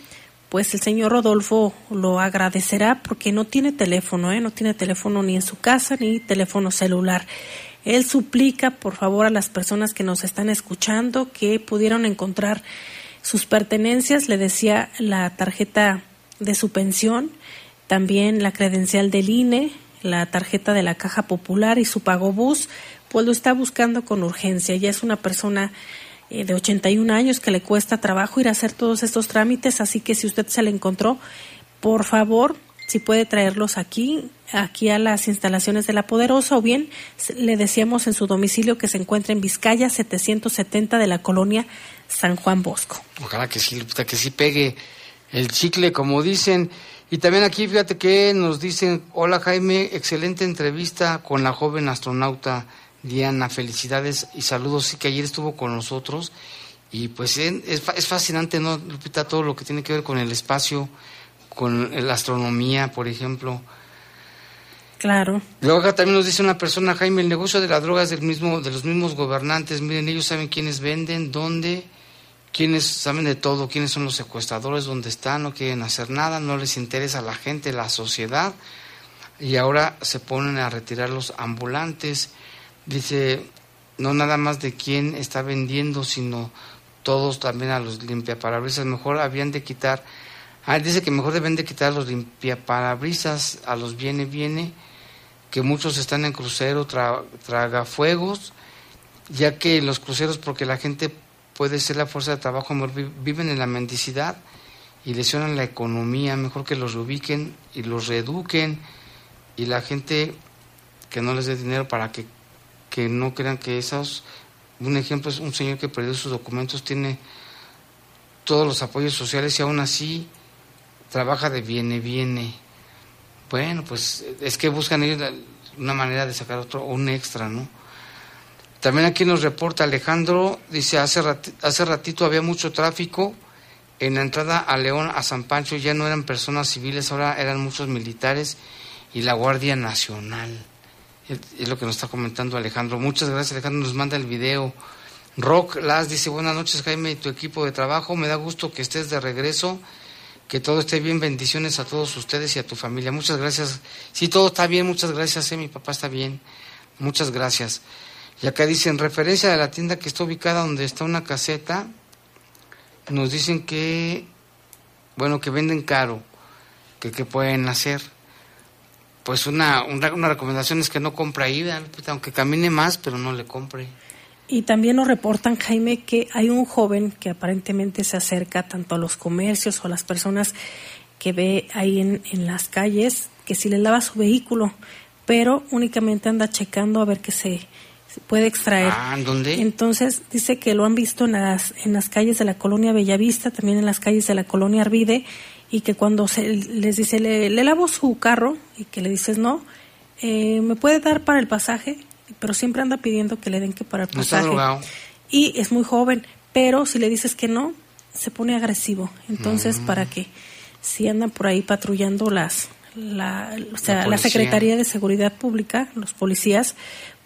pues el señor Rodolfo lo agradecerá porque no tiene teléfono, ¿eh? no tiene teléfono ni en su casa ni teléfono celular. Él suplica, por favor, a las personas que nos están escuchando que pudieron encontrar sus pertenencias, le decía la tarjeta de su pensión, también la credencial del INE, la tarjeta de la Caja Popular y su pago bus, pues lo está buscando con urgencia. Ya es una persona eh, de 81 años que le cuesta trabajo ir a hacer todos estos trámites, así que si usted se le encontró, por favor, si puede traerlos aquí, aquí a las instalaciones de La Poderosa, o bien le decíamos en su domicilio que se encuentra en Vizcaya 770 de la colonia San Juan Bosco. Ojalá que sí, que sí pegue el chicle, como dicen. Y también aquí, fíjate que nos dicen, hola Jaime, excelente entrevista con la joven astronauta Diana, felicidades y saludos, sí que ayer estuvo con nosotros. Y pues es, es fascinante, ¿no, Lupita? Todo lo que tiene que ver con el espacio, con la astronomía, por ejemplo. Claro. Luego acá también nos dice una persona, Jaime, el negocio de la droga es del mismo, de los mismos gobernantes. Miren, ellos saben quiénes venden, dónde quienes saben de todo, quiénes son los secuestradores, dónde están, no quieren hacer nada, no les interesa a la gente, la sociedad, y ahora se ponen a retirar los ambulantes. Dice, no nada más de quién está vendiendo, sino todos también a los limpiaparabrisas. Mejor habían de quitar, ah, dice que mejor deben de quitar a los limpiaparabrisas, a los viene, viene, que muchos están en crucero, tra, tragafuegos, ya que los cruceros, porque la gente puede ser la fuerza de trabajo, viven en la mendicidad y lesionan la economía, mejor que los reubiquen y los reeduquen y la gente que no les dé dinero para que, que no crean que esos, un ejemplo es un señor que perdió sus documentos, tiene todos los apoyos sociales y aún así trabaja de viene, viene. Bueno, pues es que buscan ellos una manera de sacar otro, un extra, ¿no? También aquí nos reporta Alejandro, dice, hace, hace ratito había mucho tráfico en la entrada a León, a San Pancho, ya no eran personas civiles, ahora eran muchos militares y la Guardia Nacional. Es lo que nos está comentando Alejandro. Muchas gracias, Alejandro, nos manda el video. Rock Las dice, buenas noches Jaime y tu equipo de trabajo, me da gusto que estés de regreso, que todo esté bien, bendiciones a todos ustedes y a tu familia. Muchas gracias. Sí, todo está bien, muchas gracias, eh, mi papá está bien. Muchas gracias. Y acá dicen, referencia de la tienda que está ubicada donde está una caseta, nos dicen que, bueno, que venden caro, que, que pueden hacer. Pues una, una, una, recomendación es que no compre ahí, aunque camine más, pero no le compre. Y también nos reportan, Jaime, que hay un joven que aparentemente se acerca tanto a los comercios o a las personas que ve ahí en, en las calles, que si le lava su vehículo, pero únicamente anda checando a ver que se puede extraer. Ah, ¿dónde? Entonces dice que lo han visto en las, en las calles de la colonia Bellavista, también en las calles de la colonia Arvide, y que cuando se, les dice, le, le lavo su carro, y que le dices no, eh, ¿me puede dar para el pasaje? Pero siempre anda pidiendo que le den que para el pasaje. y es muy joven, pero si le dices que no, se pone agresivo. Entonces, Mm. para que si andan por ahí patrullando las, la, o sea, la, Secretaría de Seguridad Pública, los policías,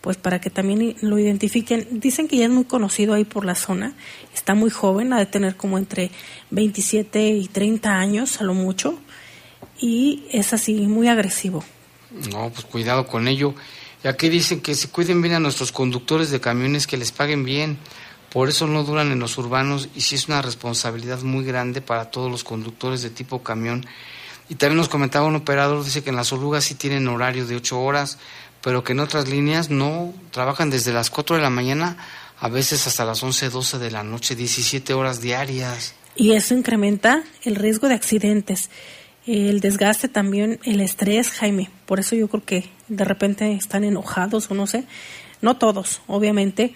pues para que también lo identifiquen. Dicen que ya es muy conocido ahí por la zona, está muy joven, ha de tener como entre 27 y 30 años a lo mucho, y es así, muy agresivo. No, pues cuidado con ello. Y aquí dicen que se cuiden bien a nuestros conductores de camiones, que les paguen bien. Por eso no duran en los urbanos y sí es una responsabilidad muy grande para todos los conductores de tipo camión. Y también nos comentaba un operador, dice que en las orugas sí tienen horario de ocho horas, pero que en otras líneas no, trabajan desde las 4 de la mañana a veces hasta las 11, 12 de la noche, 17 horas diarias. Y eso incrementa el riesgo de accidentes, el desgaste también, el estrés, Jaime. Por eso yo creo que de repente están enojados o no sé. No todos, obviamente,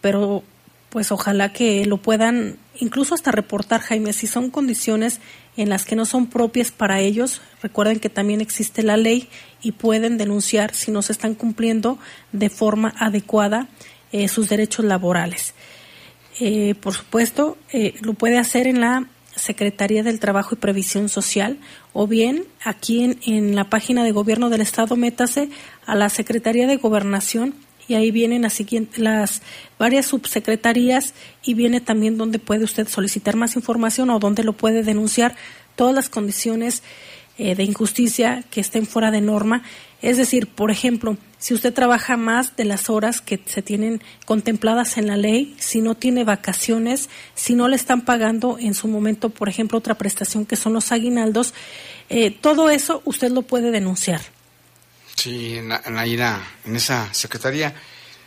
pero pues ojalá que lo puedan incluso hasta reportar, Jaime, si son condiciones en las que no son propias para ellos, recuerden que también existe la ley y pueden denunciar si no se están cumpliendo de forma adecuada eh, sus derechos laborales. Eh, por supuesto, eh, lo puede hacer en la Secretaría del Trabajo y Previsión Social o bien aquí en, en la página de Gobierno del Estado, métase a la Secretaría de Gobernación y ahí vienen las, las varias subsecretarías y viene también donde puede usted solicitar más información o donde lo puede denunciar todas las condiciones eh, de injusticia que estén fuera de norma. Es decir, por ejemplo, si usted trabaja más de las horas que se tienen contempladas en la ley, si no tiene vacaciones, si no le están pagando en su momento, por ejemplo, otra prestación que son los aguinaldos, eh, todo eso usted lo puede denunciar. Sí, en, la, en, en esa secretaría.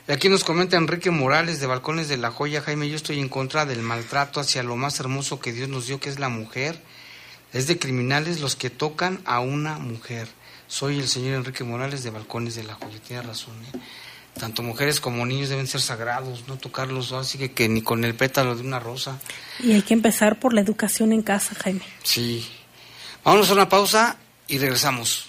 Aquí nos comenta Enrique Morales de Balcones de la Joya. Jaime, yo estoy en contra del maltrato hacia lo más hermoso que Dios nos dio, que es la mujer. Es de criminales los que tocan a una mujer. Soy el señor Enrique Morales de Balcones de la Joya. Tiene razón. ¿eh? Tanto mujeres como niños deben ser sagrados, no tocarlos así que, que ni con el pétalo de una rosa. Y hay que empezar por la educación en casa, Jaime. Sí. Vámonos a una pausa y regresamos.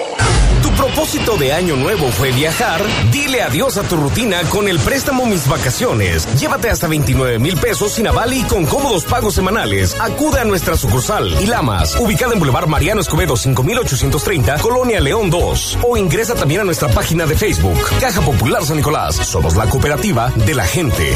propósito de año nuevo fue viajar, dile adiós a tu rutina con el préstamo Mis Vacaciones. Llévate hasta 29 mil pesos sin aval y con cómodos pagos semanales. Acude a nuestra sucursal Ilamas, ubicada en Boulevard Mariano Escobedo 5830, Colonia León 2. O ingresa también a nuestra página de Facebook, Caja Popular San Nicolás. Somos la cooperativa de la gente.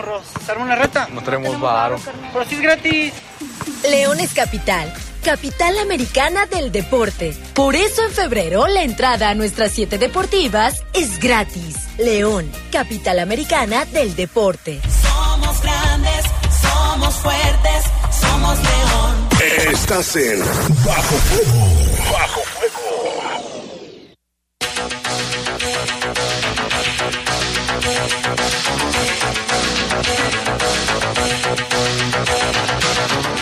morros? ¿Se arma una reta? No tenemos varo. Pero si es gratis. León es capital. Capital Americana del Deporte. Por eso en febrero la entrada a nuestras siete deportivas es gratis. León, Capital Americana del Deporte. Somos grandes, somos fuertes, somos León. Estás en Bajo Fuego. Bajo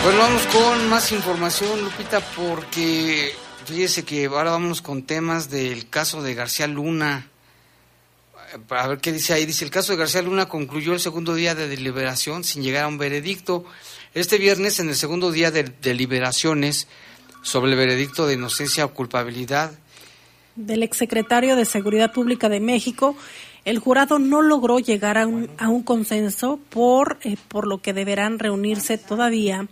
Bueno, vamos con más información, Lupita, porque fíjese que ahora vamos con temas del caso de García Luna. A ver qué dice ahí. Dice, el caso de García Luna concluyó el segundo día de deliberación sin llegar a un veredicto. Este viernes, en el segundo día de deliberaciones sobre el veredicto de inocencia o culpabilidad del exsecretario de Seguridad Pública de México, el jurado no logró llegar a un, a un consenso por, eh, por lo que deberán reunirse todavía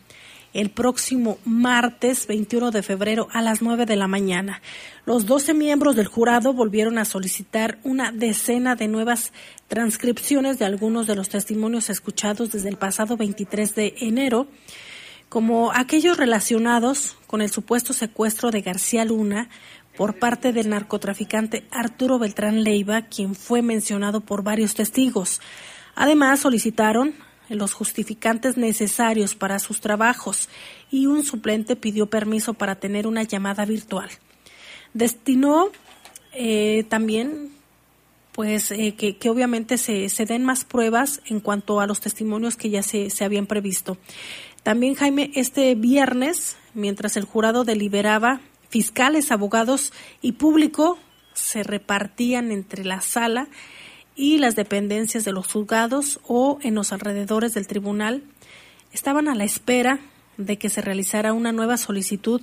el próximo martes 21 de febrero a las 9 de la mañana. Los 12 miembros del jurado volvieron a solicitar una decena de nuevas transcripciones de algunos de los testimonios escuchados desde el pasado 23 de enero, como aquellos relacionados con el supuesto secuestro de García Luna por parte del narcotraficante Arturo Beltrán Leiva, quien fue mencionado por varios testigos. Además, solicitaron los justificantes necesarios para sus trabajos y un suplente pidió permiso para tener una llamada virtual. Destinó eh, también pues eh, que, obviamente se, se, den más pruebas en cuanto a los testimonios que ya se, se habían previsto. También, Jaime, este viernes, mientras el jurado deliberaba, fiscales, abogados y público se repartían entre la sala y las dependencias de los juzgados o en los alrededores del tribunal. Estaban a la espera de que se realizara una nueva solicitud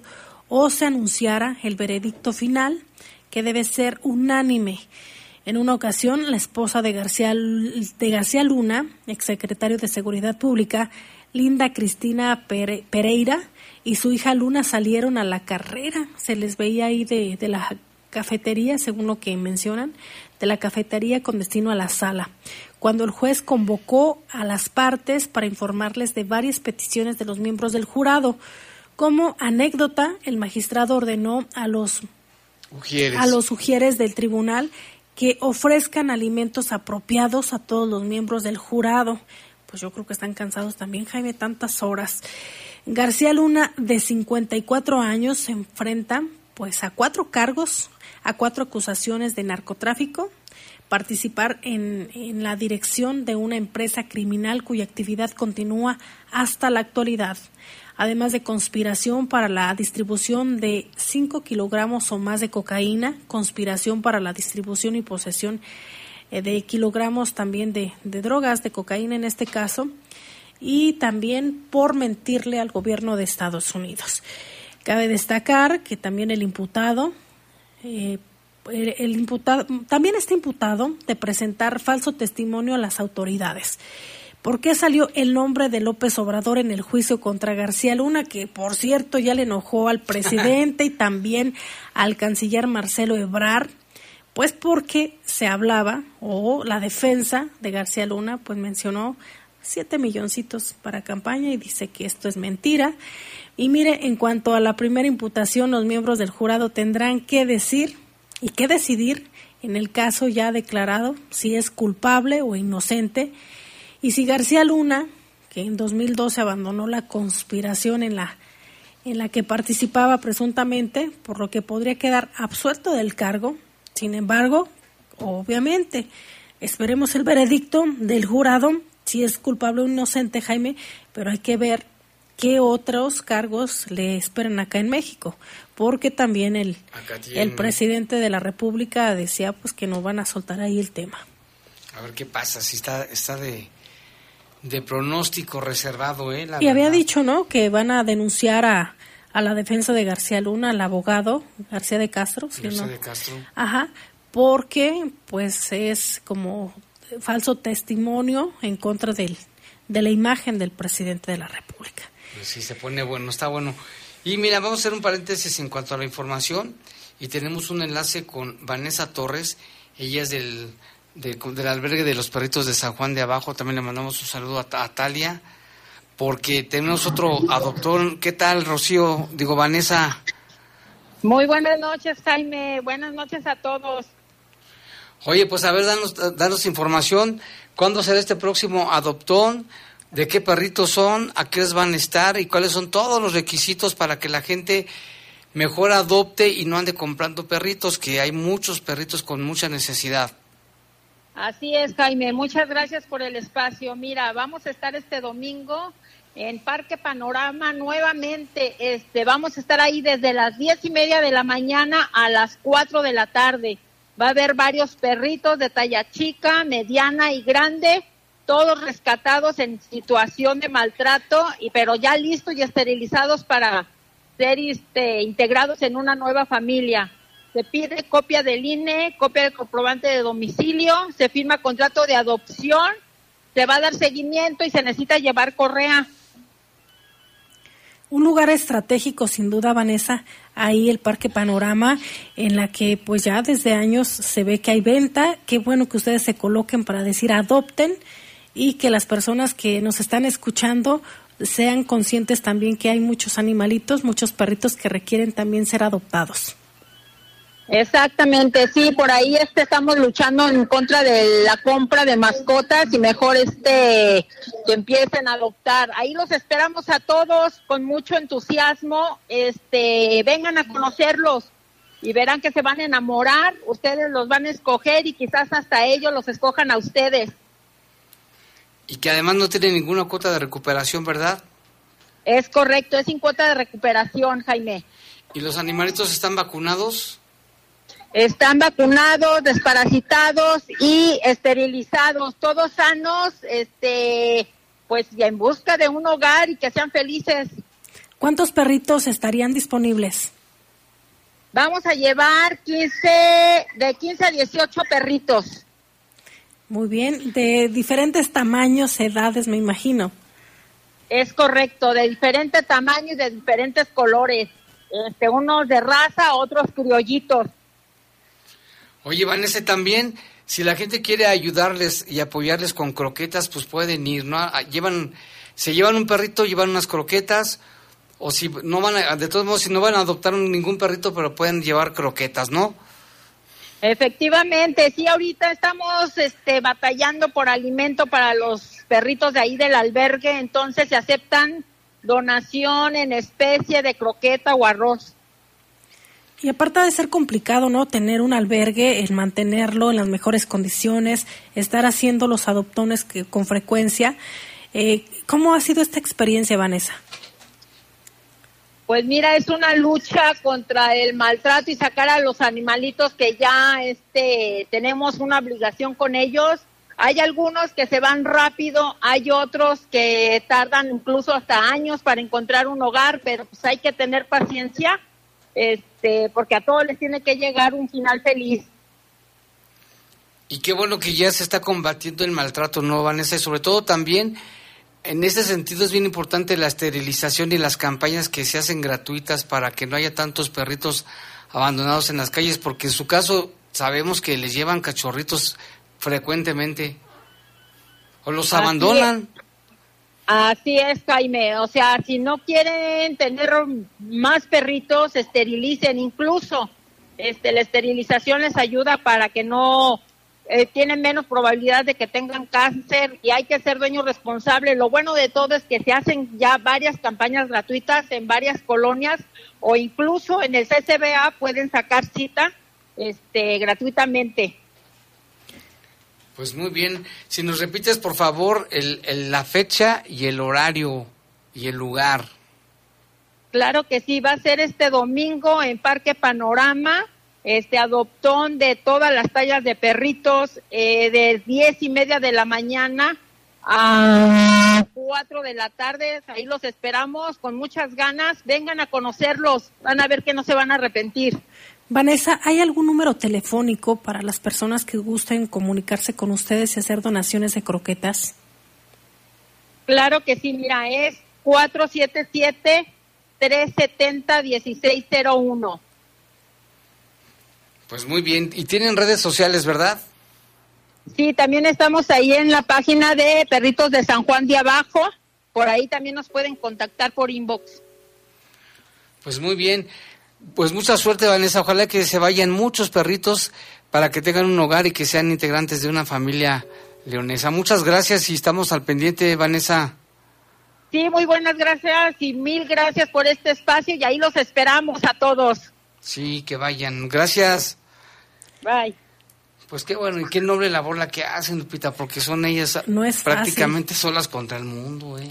o se anunciara el veredicto final, que debe ser unánime. En una ocasión, la esposa de García, de García Luna, exsecretario de Seguridad Pública, Linda Cristina Pereira, y su hija Luna salieron a la carrera. Se les veía ahí de, de la cafetería, según lo que mencionan, de la cafetería con destino a la sala, cuando el juez convocó a las partes para informarles de varias peticiones de los miembros del jurado. Como anécdota, el magistrado ordenó a los a los sugieres del tribunal que ofrezcan alimentos apropiados a todos los miembros del jurado. Pues yo creo que están cansados también, Jaime, tantas horas. García Luna, de 54 años, se enfrenta pues a cuatro cargos, a cuatro acusaciones de narcotráfico, participar en, en, la dirección de una empresa criminal cuya actividad continúa hasta la actualidad, además de conspiración para la distribución de 5 kilogramos o más de cocaína, conspiración para la distribución y posesión eh, de kilogramos también de, de drogas, de cocaína en este caso, y también por mentirle al gobierno de Estados Unidos. Cabe destacar que también el imputado, eh, el imputado, también está imputado de presentar falso testimonio a las autoridades. ¿Por qué salió el nombre de López Obrador en el juicio contra García Luna, que por cierto ya le enojó al presidente y también al canciller Marcelo Ebrard? Pues porque se hablaba, o la defensa de García Luna, pues mencionó siete milloncitos para campaña y dice que esto es mentira. Y mire, en cuanto a la primera imputación, los miembros del jurado tendrán que decir y que decidir en el caso ya declarado si es culpable o inocente. Y si García Luna, que en 2012 abandonó la conspiración en la, en la que participaba presuntamente, por lo que podría quedar absuelto del cargo, sin embargo, obviamente, esperemos el veredicto del jurado, si es culpable o inocente, Jaime, pero hay que ver qué otros cargos le esperan acá en México, porque también el, el presidente de la República decía pues que no van a soltar ahí el tema. A ver qué pasa, si está, está de, de pronóstico reservado, ¿eh? y había dicho, ¿no? Que van a denunciar a, a la defensa de García Luna, al abogado García de Castro. García de Castro. Ajá, porque pues es como falso testimonio en contra del, de la imagen del presidente de la República. Pues sí, se pone bueno, está bueno. Y mira, vamos a hacer un paréntesis en cuanto a la información y tenemos un enlace con Vanessa Torres, ella es del del albergue de los perritos de San Juan de Abajo. También le mandamos un saludo a, Talia, porque tenemos otro adoptor. ¿Qué tal, Rocío? Digo, Vanessa. Muy buenas noches, Jaime. Buenas noches a todos. Oye, pues a ver, danos, danos información. ¿Cuándo será este próximo adoptón? ¿De qué perritos son? ¿A qué van a estar? ¿Y cuáles son todos los requisitos para que la gente mejor adopte y no ande comprando perritos? Que hay muchos perritos con mucha necesidad. Así es, Jaime. Muchas gracias por el espacio. Mira, vamos a estar este domingo en Parque Panorama nuevamente. Este, vamos a estar ahí desde las diez y media de la mañana a las cuatro de la tarde. Va a haber varios perritos de talla chica, mediana y grande, todos rescatados en situación de maltrato, y pero ya listos y esterilizados para ser este, integrados en una nueva familia se pide copia del INE, copia del comprobante de domicilio, se firma contrato de adopción, se va a dar seguimiento y se necesita llevar correa. Un lugar estratégico, sin duda, Vanessa, ahí el Parque Panorama, en la que pues ya desde años se ve que hay venta. Qué bueno que ustedes se coloquen para decir adopten y que las personas que nos están escuchando sean conscientes también que hay muchos animalitos, muchos perritos que requieren también ser adoptados. Exactamente, sí, por ahí este estamos luchando en contra de la compra de mascotas y mejor este que empiecen a adoptar. Ahí los esperamos a todos con mucho entusiasmo. Este, vengan a conocerlos y verán que se van a enamorar, ustedes los van a escoger y quizás hasta ellos los escojan a ustedes. Y que además no tiene ninguna cuota de recuperación, ¿verdad? Es correcto, es sin cuota de recuperación, Jaime. ¿Y los animalitos están vacunados? Están vacunados, desparasitados y esterilizados, todos sanos, este, pues ya en busca de un hogar y que sean felices. ¿Cuántos perritos estarían disponibles? Vamos a llevar 15, de 15 a 18 perritos. Muy bien, de diferentes tamaños, edades, me imagino. Es correcto, de diferente tamaño y de diferentes colores. Este, unos de raza, otros criollitos. Oye, Vanessa, también, si la gente quiere ayudarles y apoyarles con croquetas, pues pueden ir, ¿no? Ah, Llevan, se llevan un perrito, llevan unas croquetas, o si no van a, de todos modos, si no van a adoptar ningún perrito, pero pueden llevar croquetas, ¿no? Efectivamente, sí, ahorita estamos este, batallando por alimento para los perritos de ahí del albergue, entonces se aceptan donación en especie de croqueta o arroz. Y aparte de ser complicado, ¿no? Tener un albergue, el mantenerlo en las mejores condiciones, estar haciendo los adoptones que, con frecuencia. Eh, ¿Cómo ha sido esta experiencia, Vanessa? Pues mira, es una lucha contra el maltrato y sacar a los animalitos que ya este, tenemos una obligación con ellos. Hay algunos que se van rápido, hay otros que tardan incluso hasta años para encontrar un hogar, pero pues hay que tener paciencia, este, porque a todos les tiene que llegar un final feliz. Y qué bueno que ya se está combatiendo el maltrato, ¿no, Vanessa? Y sobre todo también, en ese sentido es bien importante la esterilización y las campañas que se hacen gratuitas para que no haya tantos perritos abandonados en las calles, porque en su caso sabemos que les llevan cachorritos frecuentemente o los Así abandonan. Así es, Jaime. O sea, si no quieren tener más perritos, esterilicen. Incluso este, la esterilización les ayuda para que no eh, tienen menos probabilidad de que tengan cáncer y hay que ser dueños responsables. Lo bueno de todo es que se hacen ya varias campañas gratuitas en varias colonias o incluso en el CCBA pueden sacar cita este, gratuitamente. Pues muy bien. Si nos repites, por favor, el, el- la fecha y el horario y el lugar. Claro que sí, va a ser este domingo en Parque Panorama, este adoptón de todas las tallas de perritos, eh, de diez y media de la mañana a cuatro de la tarde. Ahí los esperamos con muchas ganas. Vengan a conocerlos, van a ver que no se van a arrepentir. Vanessa, ¿hay algún número telefónico para las personas que gusten comunicarse con ustedes y hacer donaciones de croquetas? Claro que sí, mira, es 477-370-1601. Pues muy bien. Y tienen redes sociales, ¿verdad? Sí, también estamos ahí en la página de Perritos de San Juan de Abajo. Por ahí también nos pueden contactar por inbox. Pues muy bien. Pues mucha suerte, Vanessa. Ojalá que se vayan muchos perritos para que tengan un hogar y que sean integrantes de una familia leonesa. Muchas gracias y estamos al pendiente, Vanessa. Sí, muy buenas gracias y mil gracias por este espacio y ahí los esperamos a todos. Sí, que vayan. Gracias. Bye. Pues qué bueno y qué noble labor la que hacen, Lupita, porque son ellas No es prácticamente solas contra el mundo, ¿eh?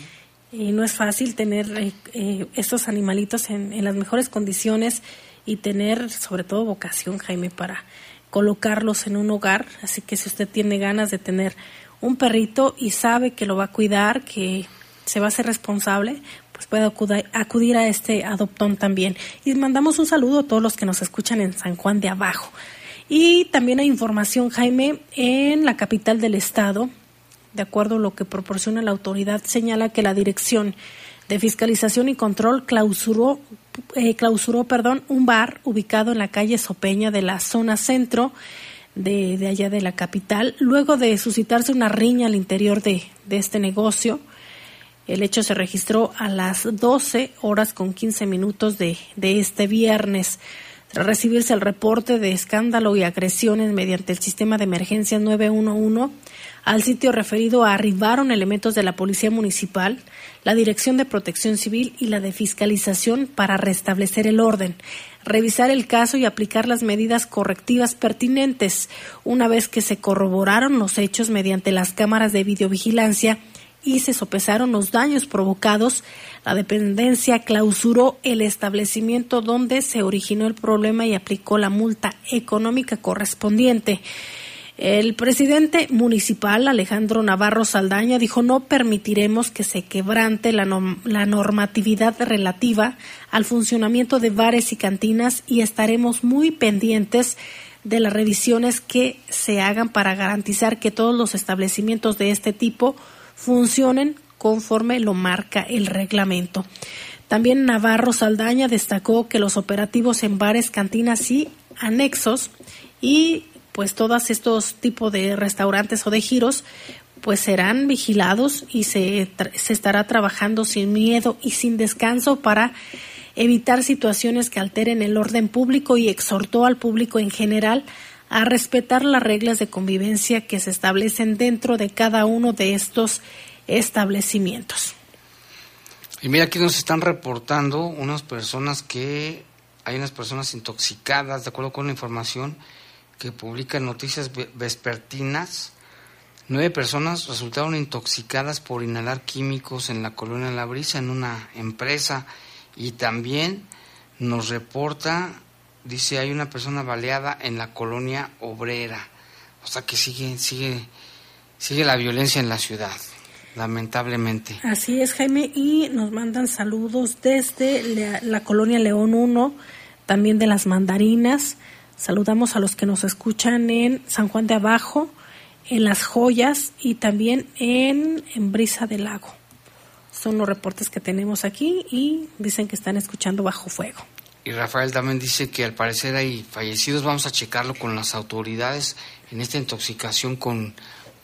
Y no es fácil tener eh, eh, estos animalitos en, en las mejores condiciones y tener sobre todo vocación, Jaime, para colocarlos en un hogar. Así que si usted tiene ganas de tener un perrito y sabe que lo va a cuidar, que se va a ser responsable, pues puede acuda- acudir a este adoptón también. Y mandamos un saludo a todos los que nos escuchan en San Juan de Abajo. Y también hay información, Jaime, en la capital del estado, de acuerdo a lo que proporciona la autoridad, señala que la Dirección de Fiscalización y Control clausuró, eh, clausuró perdón, un bar ubicado en la calle Sopeña de la zona centro de, de allá de la capital, luego de suscitarse una riña al interior de, de este negocio. El hecho se registró a las 12 horas con 15 minutos de, este viernes. Tras recibirse el reporte de escándalo y agresiones mediante el sistema de emergencia 911, al sitio referido arribaron elementos de la Policía Municipal, la Dirección de Protección Civil y la de Fiscalización para restablecer el orden, revisar el caso y aplicar las medidas correctivas pertinentes, una vez que se corroboraron los hechos mediante las cámaras de videovigilancia y se sopesaron los daños provocados, la dependencia clausuró el establecimiento donde se originó el problema y aplicó la multa económica correspondiente. El presidente municipal, Alejandro Navarro Saldaña, dijo no permitiremos que se quebrante la, la, normatividad relativa al funcionamiento de bares y cantinas y estaremos muy pendientes de las revisiones que se hagan para garantizar que todos los establecimientos de este tipo funcionen conforme lo marca el reglamento. También Navarro Saldaña destacó que los operativos en bares, cantinas y anexos y pues todos estos tipos de restaurantes o de giros pues serán vigilados y se, se estará trabajando sin miedo y sin descanso para evitar situaciones que alteren el orden público y exhortó al público en general a respetar las reglas de convivencia que se establecen dentro de cada uno de estos establecimientos. Y mira, aquí nos están reportando unas personas que hay unas personas intoxicadas, de acuerdo con la información que publican noticias vespertinas, nueve personas resultaron intoxicadas por inhalar químicos en la colonia La Brisa, en una empresa, y también nos reporta, dice, hay una persona baleada en la colonia obrera, o sea que sigue, sigue, sigue la violencia en la ciudad lamentablemente. Así es, Jaime, y nos mandan saludos desde la, colonia León 1, también de las mandarinas, Saludamos a los que nos escuchan en San Juan de Abajo, en Las Joyas y también en, en Brisa del Lago. Son los reportes que tenemos aquí y dicen que están escuchando bajo fuego. Y Rafael también dice que al parecer hay fallecidos. Vamos a checarlo con las autoridades en esta intoxicación con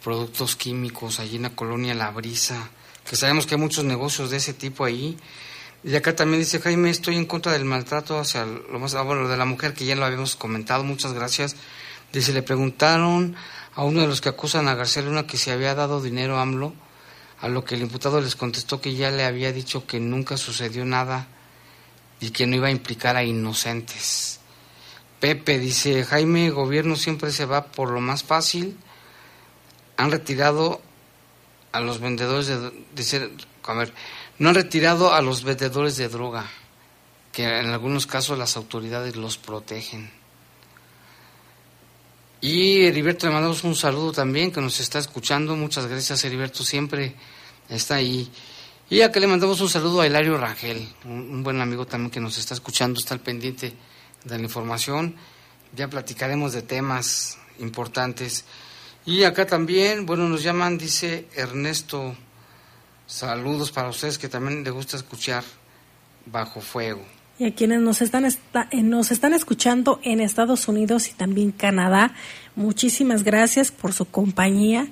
productos químicos allí en la colonia La Brisa, que sabemos que hay muchos negocios de ese tipo ahí y acá también dice Jaime, estoy en contra del maltrato hacia lo más, ah, bueno, de la mujer que ya lo habíamos comentado, muchas gracias. Dice, le preguntaron a uno de los que acusan a García Luna que se había dado dinero a AMLO, a lo que el imputado les contestó que ya le había dicho que nunca sucedió nada y que no iba a implicar a inocentes. Pepe dice, Jaime, gobierno siempre se va por lo más fácil. Han retirado a los vendedores de, de a ver, no han retirado a los vendedores de droga, que en algunos casos las autoridades los protegen. Y Heriberto, le mandamos un saludo también, que nos está escuchando. Muchas gracias, Heriberto, siempre está ahí. Y acá le mandamos un saludo a Hilario Rangel, un, buen amigo también que nos está escuchando, está al pendiente de la información. Ya platicaremos de temas importantes. Y acá también, bueno, nos llaman, dice Ernesto Saludos para ustedes que también les gusta escuchar Bajo Fuego. Y a quienes nos están, eh, nos están escuchando en Estados Unidos y también Canadá, muchísimas gracias por su compañía.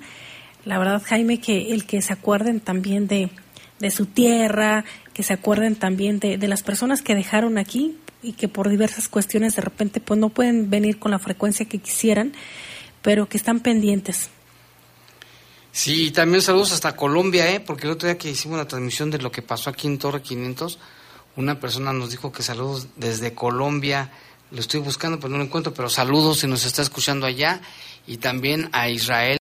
La verdad, Jaime, que el que se acuerden también de, de su tierra, que se acuerden también de, de las personas que dejaron aquí y que por diversas cuestiones de repente pues no pueden venir con la frecuencia que quisieran, pero que están pendientes Sí, también saludos hasta Colombia, ¿eh? porque el otro día que hicimos la transmisión de lo que pasó aquí en Torre 500, una persona nos dijo que saludos desde Colombia, lo estoy buscando pero no lo encuentro, pero saludos si nos está escuchando allá, y también a Israel.